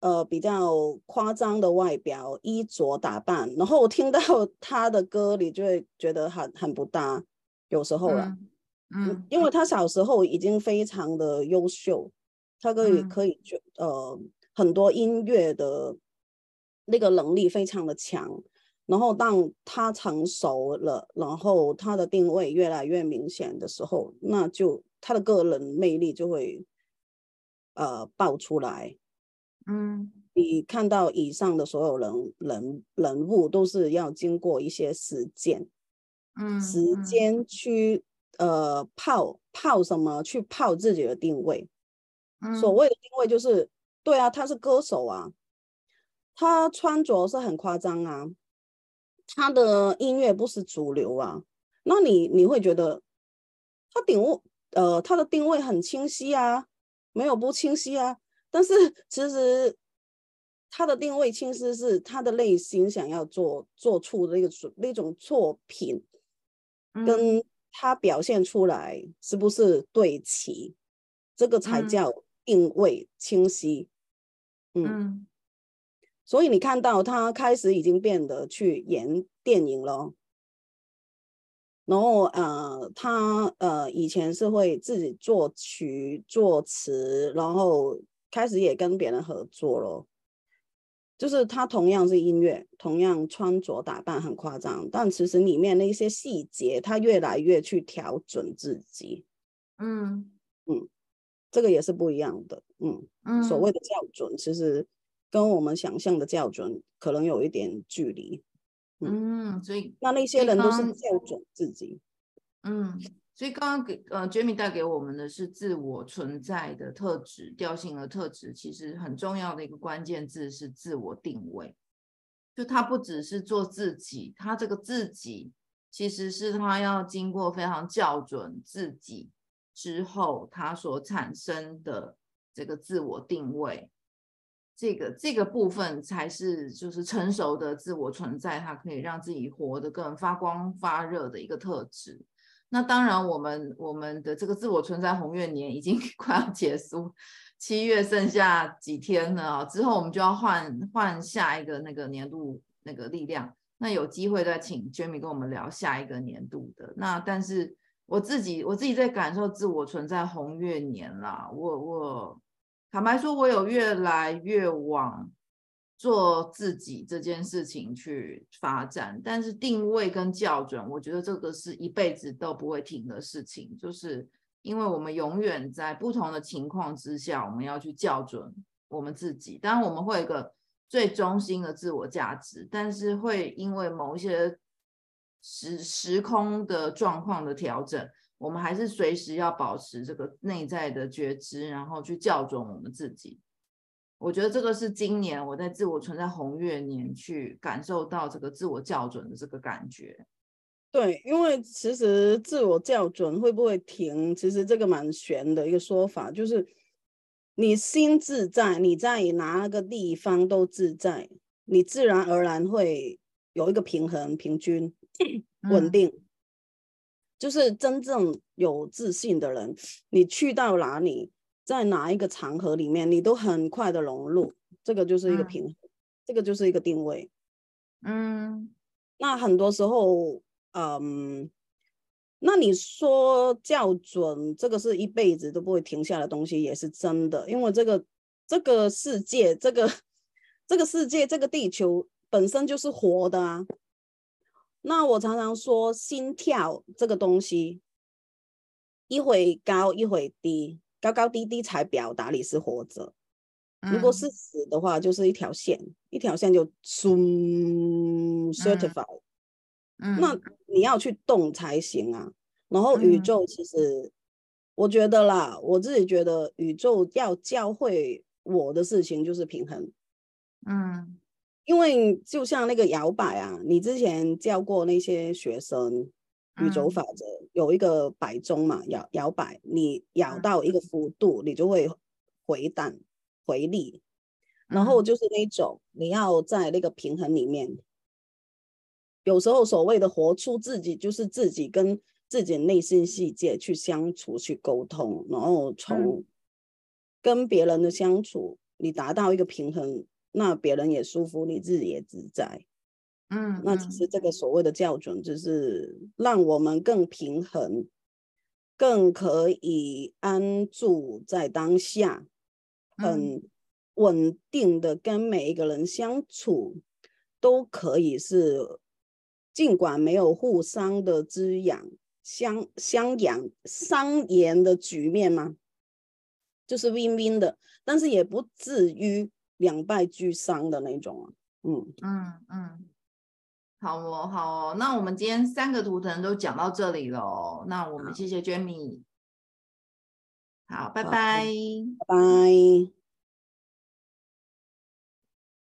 呃，比较夸张的外表、衣着打扮，然后我听到他的歌，你就会觉得很很不搭，有时候了，嗯，嗯，因为他小时候已经非常的优秀，他可以、嗯、可以就呃很多音乐的那个能力非常的强。然后当他成熟了，然后他的定位越来越明显的时候，那就他的个人魅力就会呃爆出来。嗯，你看到以上的所有人人人物都是要经过一些时间，嗯，时间去呃泡泡什么？去泡自己的定位。嗯，所谓的定位就是，对啊，他是歌手啊，他穿着是很夸张啊。他的音乐不是主流啊，那你你会觉得他定位呃他的定位很清晰啊，没有不清晰啊。但是其实他的定位清晰是他的内心想要做做出的那个那种作品，跟他表现出来是不是对齐，这个才叫定位清晰。嗯。嗯所以你看到他开始已经变得去演电影了，然后呃，他呃以前是会自己作曲作词，然后开始也跟别人合作了。就是他同样是音乐，同样穿着打扮很夸张，但其实里面那些细节，他越来越去调整自己。嗯嗯，这个也是不一样的。嗯嗯，所谓的校准，其实。跟我们想象的校准可能有一点距离，嗯，嗯，所以那那些人都是校准自己，嗯，所以刚刚给呃 Jamie 带给我们的是自我存在的特质，调性的特质，其实很重要的一个关键字是自我定位，就他不只是做自己，他这个自己其实是他要经过非常校准自己之后，他所产生的这个自我定位。这个这个部分才是就是成熟的自我存在，它可以让自己活得更发光发热的一个特质。那当然，我们我们的这个自我存在红月年已经 [laughs] 快要结束，七月剩下几天了，之后我们就要换换下一个那个年度那个力量。那有机会再请 Jamie 跟我们聊下一个年度的。那但是我自己我自己在感受自我存在红月年啦，我我。坦白说，我有越来越往做自己这件事情去发展，但是定位跟校准，我觉得这个是一辈子都不会停的事情，就是因为我们永远在不同的情况之下，我们要去校准我们自己。当然，我们会有一个最中心的自我价值，但是会因为某一些时时空的状况的调整。我们还是随时要保持这个内在的觉知，然后去校准我们自己。我觉得这个是今年我在自我存在红月年去感受到这个自我校准的这个感觉。对，因为其实自我校准会不会停，其实这个蛮玄的一个说法，就是你心自在，你在哪个地方都自在，你自然而然会有一个平衡、平均、[clears throat] 稳定。嗯就是真正有自信的人，你去到哪里，在哪一个场合里面，你都很快的融入，这个就是一个平衡，嗯、这个就是一个定位。嗯，那很多时候，嗯，那你说校准，这个是一辈子都不会停下的东西，也是真的，因为这个这个世界，这个这个世界，这个地球本身就是活的啊。那我常常说，心跳这个东西，一会高一会低，高高低低才表达你是活着。如果是死的话，就是一条线，嗯、一条线就 soon certified。嗯，那你要去动才行啊。然后宇宙其实，我觉得啦，我自己觉得宇宙要教会我的事情就是平衡。嗯，因为就像那个摇摆啊，你之前教过那些学生，宇宙法则有一个摆钟嘛，摇摇摆，你摇到一个幅度，你就会回弹回力。然后就是那种你要在那个平衡里面，有时候所谓的活出自己，就是自己跟自己内心世界去相处、去沟通，然后从跟别人的相处，你达到一个平衡，那别人也舒服，你自己也自在。嗯，那其实这个所谓的校准，就是让我们更平衡，更可以安住在当下，很。稳定的跟每一个人相处，都可以是，尽管没有互相的滋养、相相养、相言的局面嘛，就是 win win 的，但是也不至于两败俱伤的那种啊。嗯嗯嗯，好哦好哦，那我们今天三个图腾都讲到这里了，那我们谢谢 Jamie，好，拜拜，拜拜。